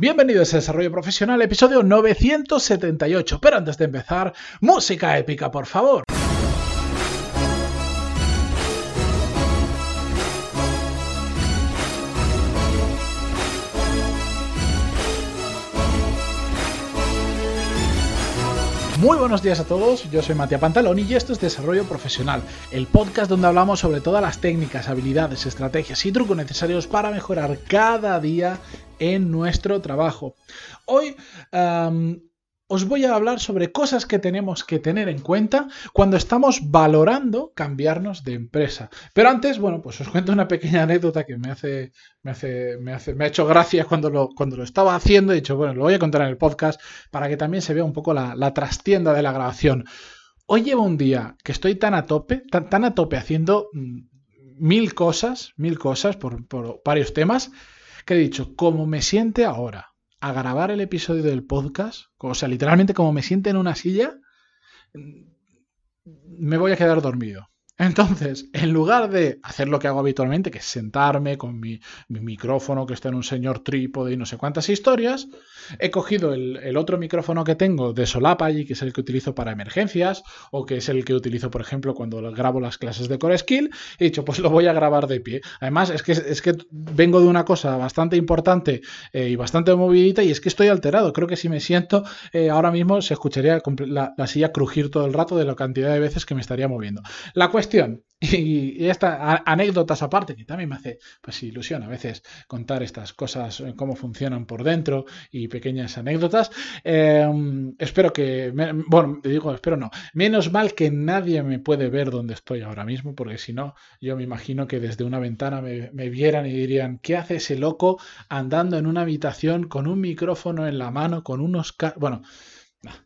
Bienvenidos a Desarrollo Profesional, episodio 978. Pero antes de empezar, música épica, por favor. Muy buenos días a todos, yo soy Matías Pantaloni y esto es Desarrollo Profesional, el podcast donde hablamos sobre todas las técnicas, habilidades, estrategias y trucos necesarios para mejorar cada día en nuestro trabajo. Hoy os voy a hablar sobre cosas que tenemos que tener en cuenta cuando estamos valorando cambiarnos de empresa. Pero antes, bueno, pues os cuento una pequeña anécdota que me hace, me hace, me hace, me ha hecho gracia cuando lo, cuando lo estaba haciendo. He dicho, bueno, lo voy a contar en el podcast para que también se vea un poco la, trastienda de la grabación. Hoy llevo un día que estoy tan a tope, tan, tan a tope haciendo mm, mil cosas, mil cosas por, por varios temas, que he dicho, como me siente ahora a grabar el episodio del podcast, o sea, literalmente como me siente en una silla, me voy a quedar dormido. Entonces, en lugar de hacer lo que hago habitualmente, que es sentarme con mi, micrófono que está en un señor trípode y no sé cuántas historias, he cogido el, otro micrófono que tengo de solapa y que es el que utilizo para emergencias, o que es el que utilizo, por ejemplo, cuando grabo las clases de Core Skill, he dicho, pues lo voy a grabar de pie. Además, es que, es que vengo de una cosa bastante importante eh, y bastante movidita y es que estoy alterado. Creo que si me siento eh, ahora mismo se escucharía la, la silla crujir todo el rato de la cantidad de veces que me estaría moviendo. La cuestión y, estas anécdotas aparte, que también me hace pues, ilusión a veces contar estas cosas, eh, cómo funcionan por dentro y pequeñas anécdotas. Em, espero que, bueno, digo, espero no, menos mal que nadie me puede ver donde estoy ahora mismo, porque si no, yo me imagino que desde una ventana me, me vieran y dirían, ¿qué hace ese loco andando en una habitación con un micrófono en la mano, con unos... Bueno,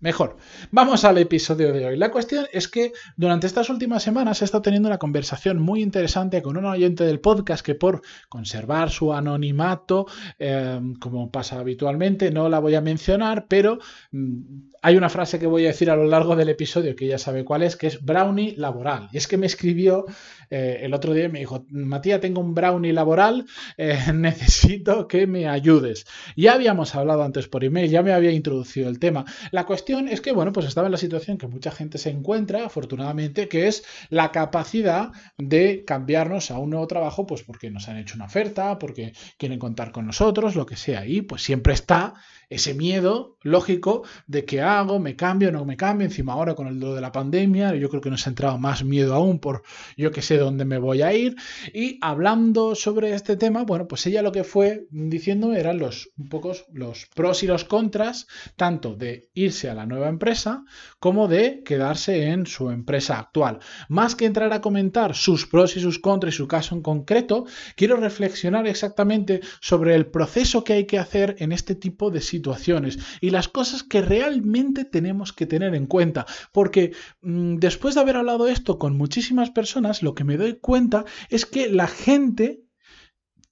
Mejor. Vamos al episodio de hoy. La cuestión es que durante estas últimas semanas he estado teniendo una conversación muy interesante con un oyente del podcast que por conservar su anonimato, eh, como pasa habitualmente, no la voy a mencionar, pero mm, hay una frase que voy a decir a lo largo del episodio que ya sabe cuál es, que es brownie laboral. Y es que me escribió eh, el otro día y me dijo, Matías, tengo un brownie laboral, eh, necesito que me ayudes. Ya habíamos hablado antes por email, ya me había introducido el tema. La cuestión es que, bueno, pues estaba en la situación que mucha gente se encuentra, afortunadamente, que es la capacidad de cambiarnos a un nuevo trabajo, pues porque nos han hecho una oferta, porque quieren contar con nosotros, lo que sea. Y pues siempre está ese miedo lógico de qué hago, me cambio, no me cambio, encima ahora con el lo de la pandemia, yo creo que nos ha entrado más miedo aún por yo que sé dónde me voy a ir. Y hablando sobre este tema, bueno, pues ella lo que fue diciendo eran los un poco los pros y los contras, tanto de a la nueva empresa como de quedarse en su empresa actual. Más que entrar a comentar sus pros y sus contras y su caso en concreto, quiero reflexionar exactamente sobre el proceso que hay que hacer en este tipo de situaciones situaciones y las cosas que realmente tenemos que tener en cuenta. Porque mm, después de haber hablado esto con muchísimas personas, lo que me doy cuenta es que la gente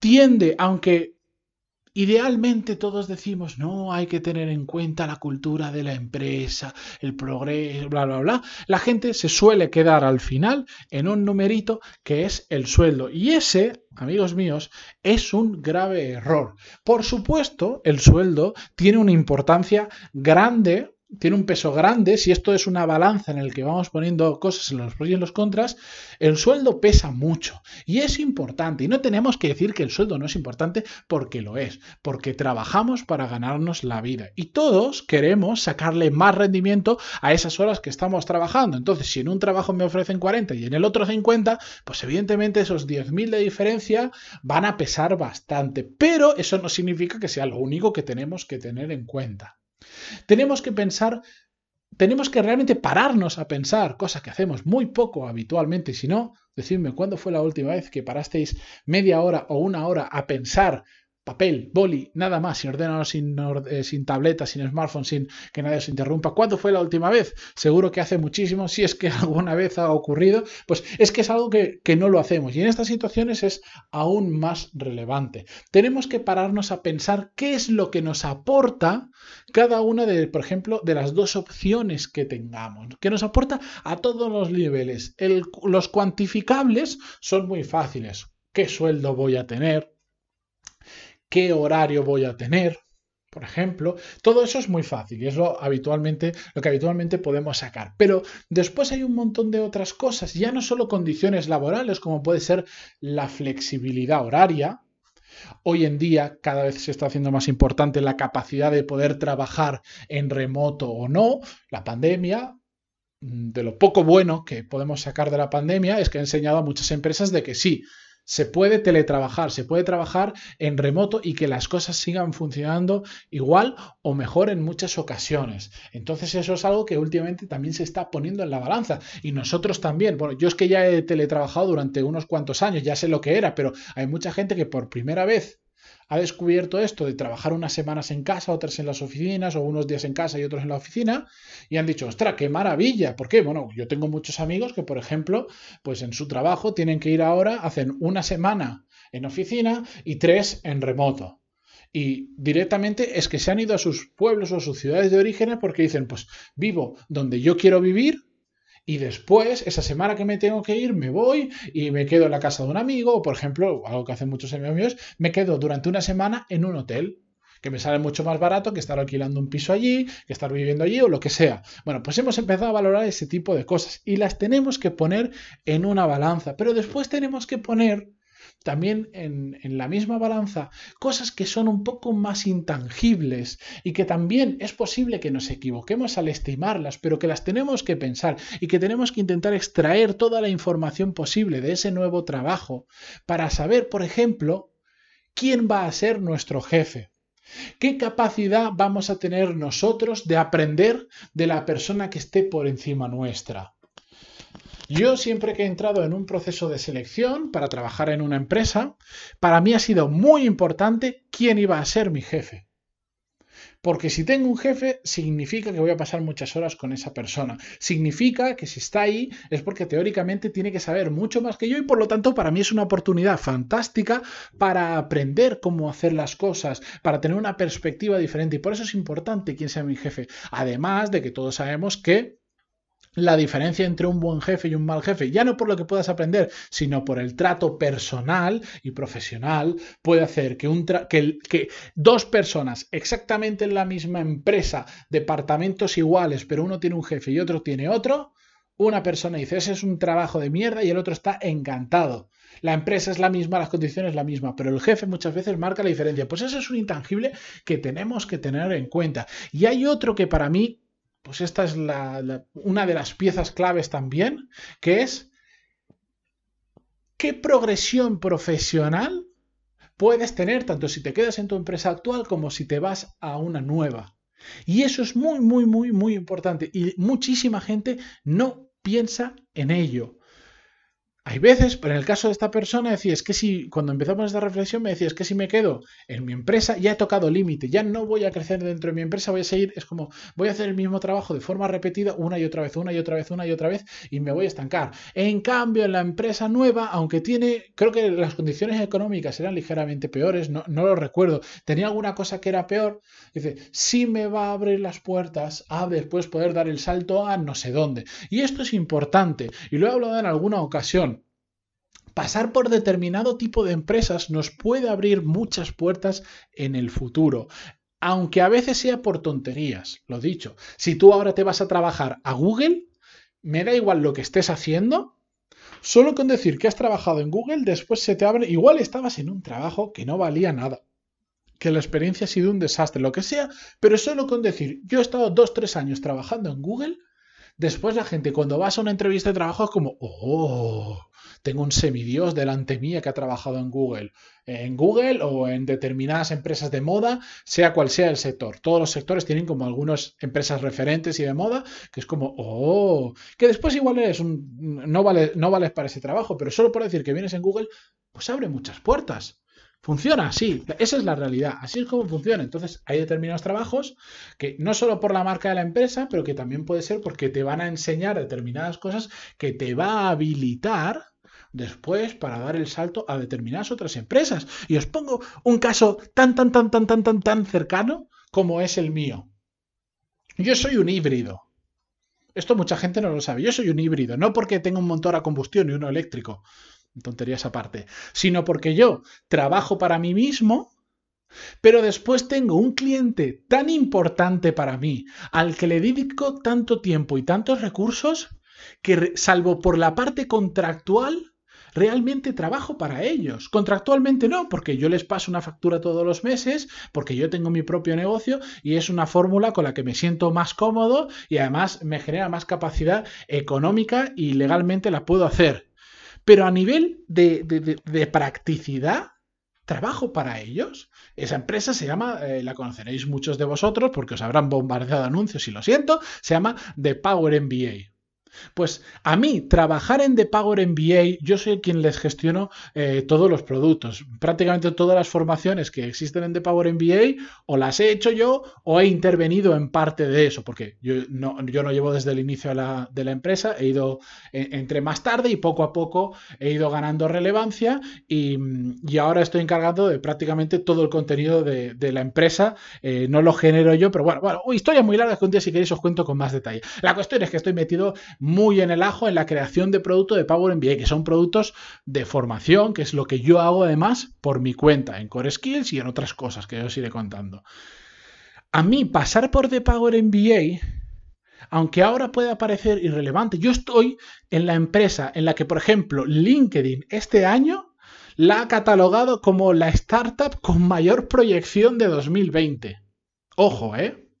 tiende, aunque Idealmente todos decimos, no, hay que tener en cuenta la cultura de la empresa, el progreso, bla, bla, bla. La gente se suele quedar al final en un numerito que es el sueldo. Y ese, amigos míos, es un grave error. Por supuesto, el sueldo tiene una importancia grande tiene un peso grande, si esto es una balanza en el que vamos poniendo cosas en los pros y en los contras, el sueldo pesa mucho y es importante. Y no tenemos que decir que el sueldo no es importante porque lo es, porque trabajamos para ganarnos la vida. Y todos queremos sacarle más rendimiento a esas horas que estamos trabajando. Entonces, si en un trabajo me ofrecen 40 y en el otro 50, pues evidentemente esos 10.000 de diferencia van a pesar bastante. Pero eso no significa que sea lo único que tenemos que tener en cuenta. Tenemos que pensar, tenemos que realmente pararnos a pensar, cosa que hacemos muy poco habitualmente, si no, decidme cuándo fue la última vez que parasteis media hora o una hora a pensar papel, boli, nada más, sin ordenador, sin, eh, sin tableta, sin smartphone, sin que nadie os interrumpa. ¿Cuándo fue la última vez? Seguro que hace muchísimo, si es que alguna vez ha ocurrido, pues es que es algo que, que no lo hacemos. Y en estas situaciones es aún más relevante. Tenemos que pararnos a pensar qué es lo que nos aporta cada una de, por ejemplo, de las dos opciones que tengamos, que nos aporta a todos los niveles. los cuantificables son muy fáciles. ¿Qué sueldo voy a tener? Qué horario voy a tener, por ejemplo, todo eso es muy fácil y es lo, habitualmente, lo que habitualmente podemos sacar. Pero después hay un montón de otras cosas, ya no solo condiciones laborales, como puede ser la flexibilidad horaria. Hoy en día cada vez se está haciendo más importante la capacidad de poder trabajar en remoto o no. La pandemia, de lo poco bueno que podemos sacar de la pandemia, es que ha enseñado a muchas empresas de que sí, se puede teletrabajar, se puede trabajar en remoto y que las cosas sigan funcionando igual o mejor en muchas ocasiones. Entonces eso es algo que últimamente también se está poniendo en la balanza y nosotros también. Bueno, yo es que ya he teletrabajado durante unos cuantos años, ya sé lo que era, pero hay mucha gente que por primera vez ha descubierto esto de trabajar unas semanas en casa, otras en las oficinas, o unos días en casa y otros en la oficina, y han dicho, ostra, qué maravilla. ¿Por qué? Bueno, yo tengo muchos amigos que, por ejemplo, pues en su trabajo tienen que ir ahora, hacen una semana en oficina y tres en remoto. Y directamente es que se han ido a sus pueblos o a sus ciudades de origen porque dicen, pues vivo donde yo quiero vivir, y después, esa semana que me tengo que ir, me voy y me quedo en la casa de un amigo, o por ejemplo, algo que hacen muchos amigos míos, me quedo durante una semana en un hotel que me sale mucho más barato que estar alquilando un piso allí, que estar viviendo allí o lo que sea. Bueno, pues hemos empezado a valorar ese tipo de cosas y las tenemos que poner en una balanza, pero después tenemos que poner también en, la misma balanza cosas que son un poco más intangibles y que también es posible que nos equivoquemos al estimarlas, pero que las tenemos que pensar y que tenemos que intentar extraer toda la información posible de ese nuevo trabajo para saber, por ejemplo, quién va a ser nuestro jefe. ¿Qué capacidad vamos a tener nosotros de aprender de la persona que esté por encima nuestra? Yo siempre que he entrado en un proceso de selección para trabajar en una empresa, para mí ha sido muy importante quién iba a ser mi jefe. Porque si tengo un jefe, significa que voy a pasar muchas horas con esa persona. Significa que si está ahí es porque teóricamente tiene que saber mucho más que yo y por lo tanto para mí es una oportunidad fantástica para aprender cómo hacer las cosas, para tener una perspectiva diferente. Y por eso es importante quién sea mi jefe. Además de que todos sabemos que la diferencia entre un buen jefe y un mal jefe, ya no por lo que puedas aprender, sino por el trato personal y profesional, puede hacer que, un que, dos personas exactamente en la misma empresa, departamentos iguales, pero uno tiene un jefe y otro tiene otro, una persona dice, ese es un trabajo de mierda y el otro está encantado. La empresa es la misma, las condiciones la misma, pero el jefe muchas veces marca la diferencia. Pues eso es un intangible que tenemos que tener en cuenta. Y hay otro que para mí pues esta es una de las piezas claves también, que es qué progresión profesional puedes tener tanto si te quedas en tu empresa actual como si te vas a una nueva. Y eso es muy, muy, muy, muy importante. Y muchísima gente no piensa en ello. Hay veces, pero en el caso de esta persona, decía, es que si, cuando empezamos esta reflexión, me decía, es que si me quedo en mi empresa, ya he tocado límite, ya no voy a crecer dentro de mi empresa, voy a seguir, es como, voy a hacer el mismo trabajo de forma repetida una y otra vez, una y otra vez, una y otra vez, y me voy a estancar. En cambio, en la empresa nueva, aunque tiene, creo que las condiciones económicas eran ligeramente peores, no, no lo recuerdo, tenía alguna cosa que era peor, dice, si me va a abrir las puertas a después poder dar el salto a no sé dónde. Y esto es importante, y lo he hablado en alguna ocasión pasar por determinado tipo de empresas nos puede abrir muchas puertas en el futuro. Aunque a veces sea por tonterías, lo dicho. Si tú ahora te vas a trabajar a Google, me da igual lo que estés haciendo, solo con decir que has trabajado en Google, después se te abre, igual estabas en un trabajo que no valía nada, que la experiencia ha sido un desastre, lo que sea, pero solo con decir, yo he estado dos, tres años trabajando en Google, después la gente cuando vas a una entrevista de trabajo es como, oh, tengo un semidios delante mía que ha trabajado en Google. En Google o en determinadas empresas de moda, sea cual sea el sector. Todos los sectores tienen como algunas empresas referentes y de moda, que es como, oh, que después igual eres un, no, vale, no vales para ese trabajo, pero solo por decir que vienes en Google, pues abre muchas puertas. Funciona así, esa es la realidad, así es como funciona. Entonces hay determinados trabajos que no solo por la marca de la empresa, pero que también puede ser porque te van a enseñar determinadas cosas que te va a habilitar después para dar el salto a determinadas otras empresas. Y os pongo un caso tan, tan, tan, tan, tan, tan, tan cercano como es el mío. Yo soy un híbrido. Esto mucha gente no lo sabe. Yo soy un híbrido, no porque tenga un motor a combustión y uno eléctrico, tonterías aparte, sino porque yo trabajo para mí mismo, Pero después tengo un cliente tan importante para mí, al que le dedico tanto tiempo y tantos recursos, que salvo por la parte contractual, realmente trabajo para ellos. Contractualmente no, porque yo les paso una factura todos los meses, porque yo tengo mi propio negocio y es una fórmula con la que me siento más cómodo y además me genera más capacidad económica y legalmente la puedo hacer. Pero a nivel de, practicidad, trabajo para ellos. Esa empresa se llama, eh, la conoceréis muchos de vosotros porque os habrán bombardeado anuncios y lo siento, se llama The Power MBA. Pues a mí, trabajar en The Power MBA, yo soy quien les gestiono eh, todos los productos. Prácticamente todas las formaciones que existen en The Power MBA o las he hecho yo o he intervenido en parte de eso, porque yo no, yo no llevo desde el inicio de la empresa, he ido entre más tarde y poco a poco he ido ganando relevancia y, ahora estoy encargado de prácticamente todo el contenido de, la empresa. Eh, no lo genero yo, pero bueno, bueno, historia muy larga que un día si queréis os cuento con más detalle. La cuestión es que estoy metido muy en el ajo en la creación de productos de Power MBA, que son productos de formación, que es lo que yo hago además por mi cuenta en Core Skills y en otras cosas que os iré contando. A mí pasar por The Power MBA, aunque ahora pueda parecer irrelevante, yo estoy en la empresa en la que, por ejemplo, LinkedIn este año la ha catalogado como la startup con mayor proyección de 2020. Ojo, ¿eh?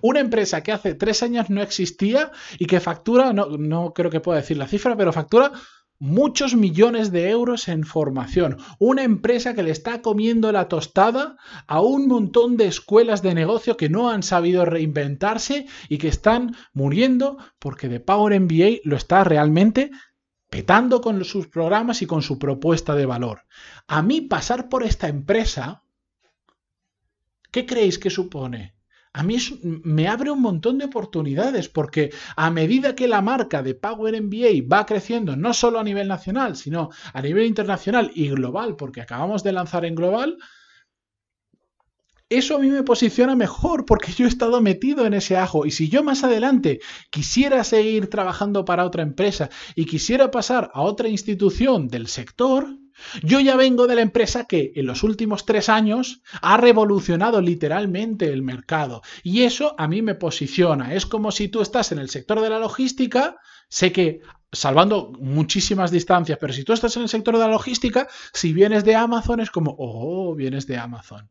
Una empresa que hace tres años no existía y que factura, no, no creo que pueda decir la cifra, pero factura muchos millones de euros en formación. Una empresa que le está comiendo la tostada a un montón de escuelas de negocio que no han sabido reinventarse y que están muriendo porque The Power MBA lo está realmente petando con sus programas y con su propuesta de valor. A mí pasar por esta empresa, ¿qué creéis que supone? A mí me abre un montón de oportunidades porque a medida que la marca de Power MBA va creciendo, no solo a nivel nacional, sino a nivel internacional y global, porque acabamos de lanzar en global, eso a mí me posiciona mejor porque yo he estado metido en ese ajo. Y si yo más adelante quisiera seguir trabajando para otra empresa y quisiera pasar a otra institución del sector, yo ya vengo de la empresa que en los últimos tres años ha revolucionado literalmente el mercado y eso a mí me posiciona. Es como si tú estás en el sector de la logística, sé que salvando muchísimas distancias, pero si tú estás en el sector de la logística, si vienes de Amazon es como, oh, vienes de Amazon.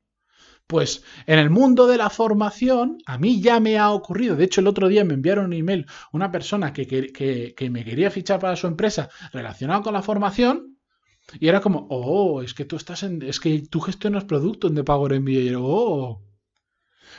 Pues en el mundo de la formación, a mí ya me ha ocurrido. De hecho, el otro día me enviaron un email una persona que, que me quería fichar para su empresa relacionado con la formación y era como, oh, es que tú estás en, es que tú gestionas productos de Power MBA. Oh.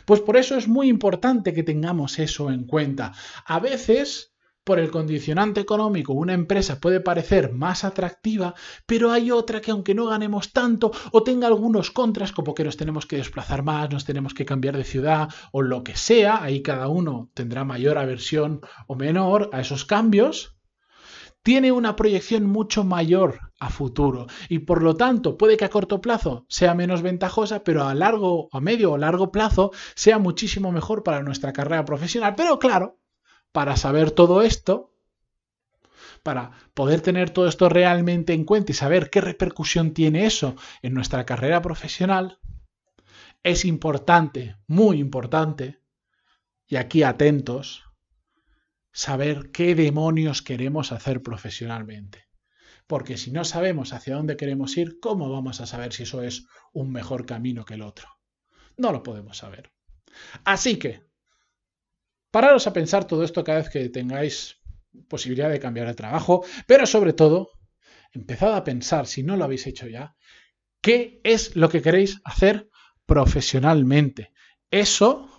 Pues por eso es muy importante que tengamos eso en cuenta. A veces, por el condicionante económico, una empresa puede parecer más atractiva, pero hay otra que aunque no ganemos tanto o tenga algunos contras, como que nos tenemos que desplazar más, nos tenemos que cambiar de ciudad o lo que sea, ahí cada uno tendrá mayor aversión o menor a esos cambios tiene una proyección mucho mayor a futuro y por lo tanto puede que a corto plazo sea menos ventajosa, pero a largo, a medio o largo plazo sea muchísimo mejor para nuestra carrera profesional. Pero claro, para saber todo esto, para poder tener todo esto realmente en cuenta y saber qué repercusión tiene eso en nuestra carrera profesional, es importante, muy importante, y aquí atentos, saber qué demonios queremos hacer profesionalmente. Porque si no sabemos hacia dónde queremos ir, ¿cómo vamos a saber si eso es un mejor camino que el otro? No lo podemos saber. Así que, pararos a pensar todo esto cada vez que tengáis posibilidad de cambiar de trabajo, pero sobre todo, empezad a pensar, si no lo habéis hecho ya, qué es lo que queréis hacer profesionalmente. Eso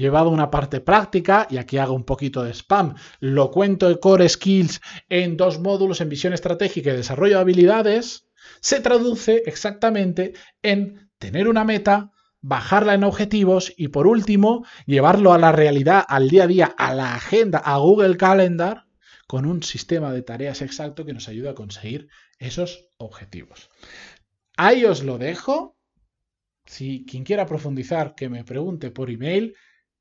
llevado una parte práctica, y aquí hago un poquito de spam, lo cuento de Core Skills en dos módulos en visión estratégica y desarrollo de habilidades, se traduce exactamente en tener una meta, bajarla en objetivos y por último, llevarlo a la realidad, al día a día, a la agenda, a Google Calendar, con un sistema de tareas exacto que nos ayuda a conseguir esos objetivos. Ahí os lo dejo. Si quien quiera profundizar, que me pregunte por email,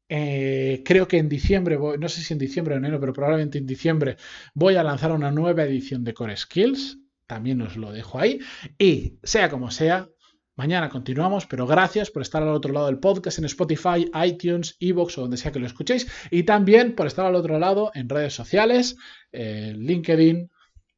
eh, creo que en diciembre, no sé si en diciembre o enero, pero probablemente en diciembre voy a lanzar una nueva edición de Core Skills. También os lo dejo ahí. Y sea como sea, Mañana continuamos, pero gracias por estar al otro lado del podcast en Spotify, iTunes, Evox o donde sea que lo escuchéis. Y también por estar al otro lado en redes sociales, eh, LinkedIn,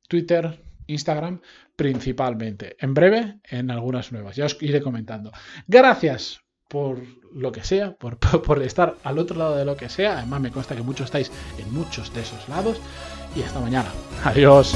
Twitter, Instagram, principalmente. En breve, en algunas nuevas. Ya os iré comentando. Gracias por lo que sea, por, por, estar al otro lado de lo que sea. Además, me consta que muchos estáis en muchos de esos lados. Y hasta mañana. Adiós.